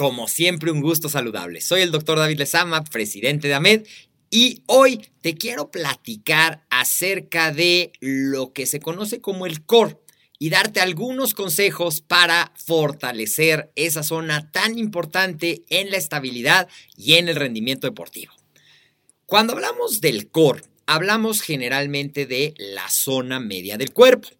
Como siempre, un gusto saludable. Soy el doctor David Lezama, presidente de AMED, y hoy te quiero platicar acerca de lo que se conoce como el core y darte algunos consejos para fortalecer esa zona tan importante en la estabilidad y en el rendimiento deportivo. Cuando hablamos del core, hablamos generalmente de la zona media del cuerpo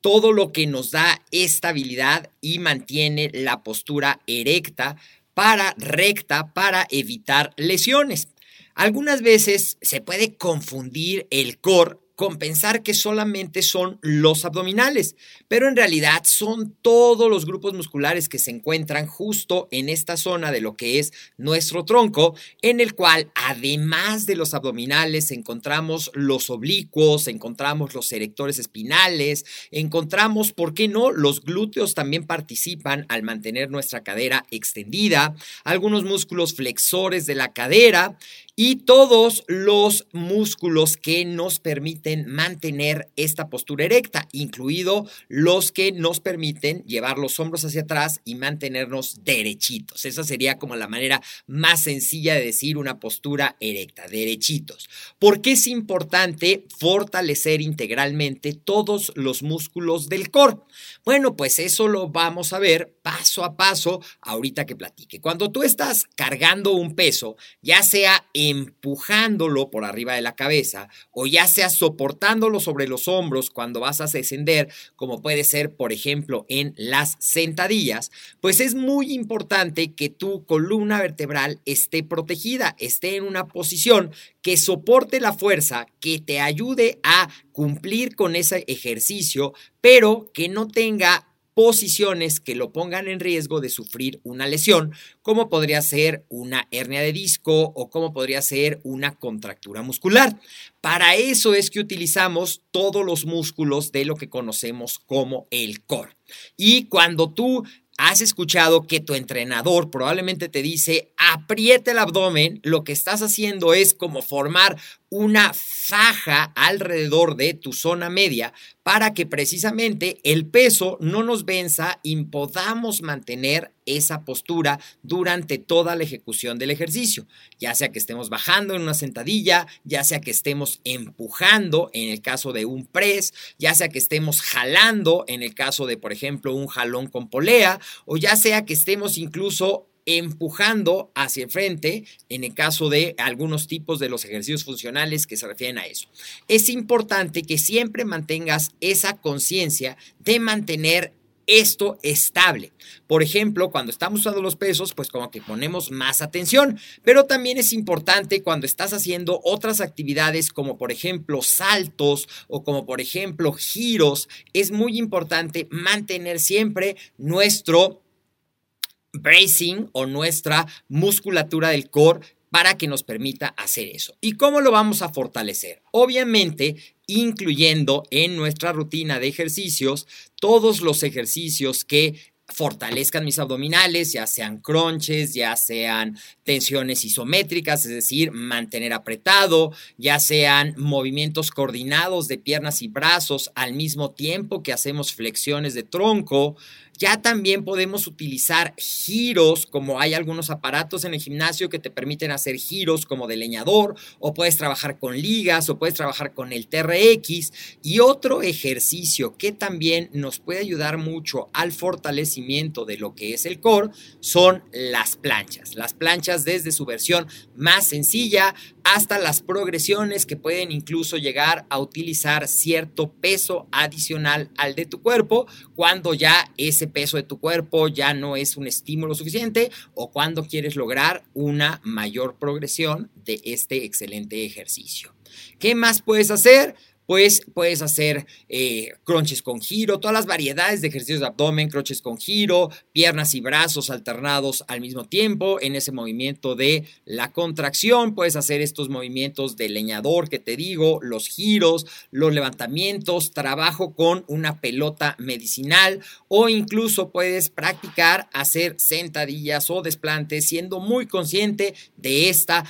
todo lo que nos da estabilidad y mantiene la postura erecta para recta para evitar lesiones. Algunas veces se puede confundir el core con pensar que solamente son los abdominales, pero en realidad son todos los grupos musculares que se encuentran justo en esta zona de lo que es nuestro tronco, en el cual además de los abdominales encontramos los oblicuos, encontramos los erectores espinales, encontramos, ¿por qué no? Los glúteos también participan al mantener nuestra cadera extendida, algunos músculos flexores de la cadera y todos los músculos que nos permiten mantener esta postura erecta, incluido los que nos permiten llevar los hombros hacia atrás y mantenernos derechitos. Esa sería como la manera más sencilla de decir una postura erecta, derechitos. ¿Por qué es importante fortalecer integralmente todos los músculos del core? Bueno, pues eso lo vamos a ver paso a paso ahorita que platique. Cuando tú estás cargando un peso, ya sea empujándolo por arriba de la cabeza o ya sea soportándolo sobre los hombros cuando vas a descender, como puede ser, por ejemplo, en las sentadillas, pues es muy importante que tu columna vertebral esté protegida, esté en una posición que soporte la fuerza, que te ayude a cumplir con ese ejercicio, pero que no tenga posiciones que lo pongan en riesgo de sufrir una lesión, como podría ser una hernia de disco o como podría ser una contractura muscular. Para eso es que utilizamos todos los músculos de lo que conocemos como el core. Y cuando tú has escuchado que tu entrenador probablemente te dice apriete el abdomen, lo que estás haciendo es como formar una faja alrededor de tu zona media para que precisamente el peso no nos venza y podamos mantener esa postura durante toda la ejecución del ejercicio, ya sea que estemos bajando en una sentadilla, ya sea que estemos empujando en el caso de un press, ya sea que estemos jalando en el caso de, por ejemplo, un jalón con polea, o ya sea que estemos incluso empujando hacia el frente en el caso de algunos tipos de los ejercicios funcionales que se refieren a eso. Es importante que siempre mantengas esa conciencia de mantener esto estable. Por ejemplo, cuando estamos usando los pesos, pues como que ponemos más atención, pero también es importante cuando estás haciendo otras actividades como por ejemplo saltos o como por ejemplo giros, es muy importante mantener siempre nuestro bracing o nuestra musculatura del core para que nos permita hacer eso. ¿Y cómo lo vamos a fortalecer? Obviamente, incluyendo en nuestra rutina de ejercicios todos los ejercicios que fortalezcan mis abdominales, ya sean crunches, ya sean tensiones isométricas, es decir, mantener apretado, ya sean movimientos coordinados de piernas y brazos al mismo tiempo que hacemos flexiones de tronco, ya también podemos utilizar giros, como hay algunos aparatos en el gimnasio que te permiten hacer giros como de leñador, o puedes trabajar con ligas, o puedes trabajar con el TRX. Y otro ejercicio que también nos puede ayudar mucho al fortalecimiento de lo que es el core son las planchas. Las planchas desde su versión más sencilla hasta las progresiones que pueden incluso llegar a utilizar cierto peso adicional al de tu cuerpo cuando ya ese peso de tu cuerpo ya no es un estímulo suficiente o cuando quieres lograr una mayor progresión de este excelente ejercicio. ¿Qué más puedes hacer? Pues puedes hacer eh, crunches con giro, todas las variedades de ejercicios de abdomen, crunches con giro, piernas y brazos alternados al mismo tiempo en ese movimiento de la contracción. Puedes hacer estos movimientos de leñador que te digo, los giros, los levantamientos, trabajo con una pelota medicinal o incluso puedes practicar hacer sentadillas o desplantes siendo muy consciente de esta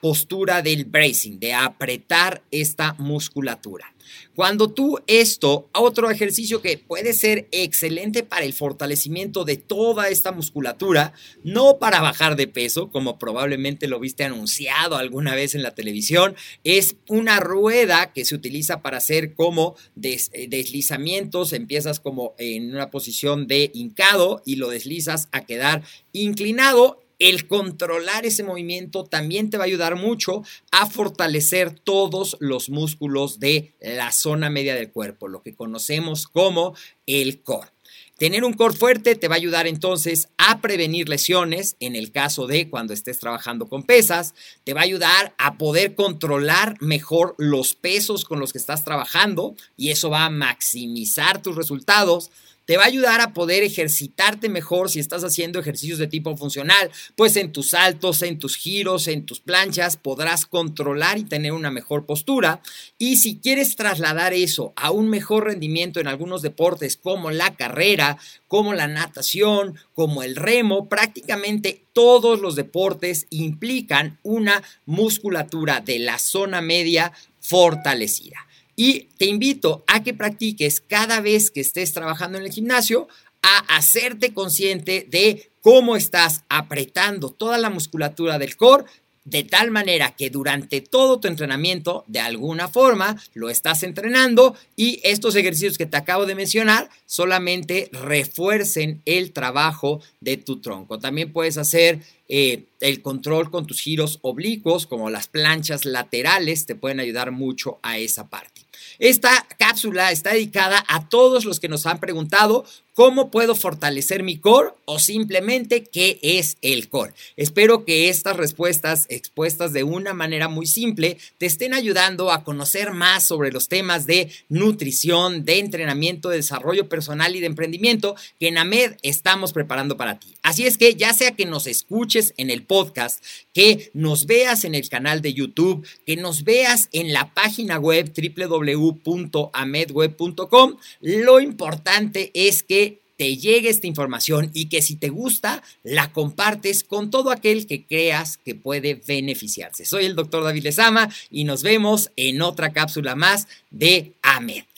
postura del bracing, de apretar esta musculatura. Cuando tú esto, otro ejercicio que puede ser excelente para el fortalecimiento de toda esta musculatura, no para bajar de peso, como probablemente lo viste anunciado alguna vez en la televisión, es una rueda que se utiliza para hacer como eh, deslizamientos, empiezas como en una posición de hincado y lo deslizas a quedar inclinado el controlar ese movimiento también te va a ayudar mucho a fortalecer todos los músculos de la zona media del cuerpo, lo que conocemos como el core. Tener un core fuerte te va a ayudar entonces a prevenir lesiones en el caso de cuando estés trabajando con pesas, te va a ayudar a poder controlar mejor los pesos con los que estás trabajando y eso va a maximizar tus resultados te va a ayudar a poder ejercitarte mejor si estás haciendo ejercicios de tipo funcional, pues en tus saltos, en tus giros, en tus planchas podrás controlar y tener una mejor postura. Y si quieres trasladar eso a un mejor rendimiento en algunos deportes como la carrera, como la natación, como el remo, prácticamente todos los deportes implican una musculatura de la zona media fortalecida. Y te invito a que practiques cada vez que estés trabajando en el gimnasio a hacerte consciente de cómo estás apretando toda la musculatura del core de tal manera que durante todo tu entrenamiento, de alguna forma, lo estás entrenando y estos ejercicios que te acabo de mencionar solamente refuercen el trabajo de tu tronco. También puedes hacer eh, el control con tus giros oblicuos, como las planchas laterales, te pueden ayudar mucho a esa parte. Esta cápsula está dedicada a todos los que nos han preguntado cómo puedo fortalecer mi core o simplemente qué es el core. Espero que estas respuestas expuestas de una manera muy simple te estén ayudando a conocer más sobre los temas de nutrición, de entrenamiento, de desarrollo personal y de emprendimiento que en AMED estamos preparando para ti. Así es que ya sea que nos escuches en el podcast, que nos veas en el canal de YouTube, que nos veas en la página web www.amedweb.com, lo importante es que te llegue esta información y que si te gusta, la compartes con todo aquel que creas que puede beneficiarse. Soy el doctor David Lezama y nos vemos en otra cápsula más de AMED.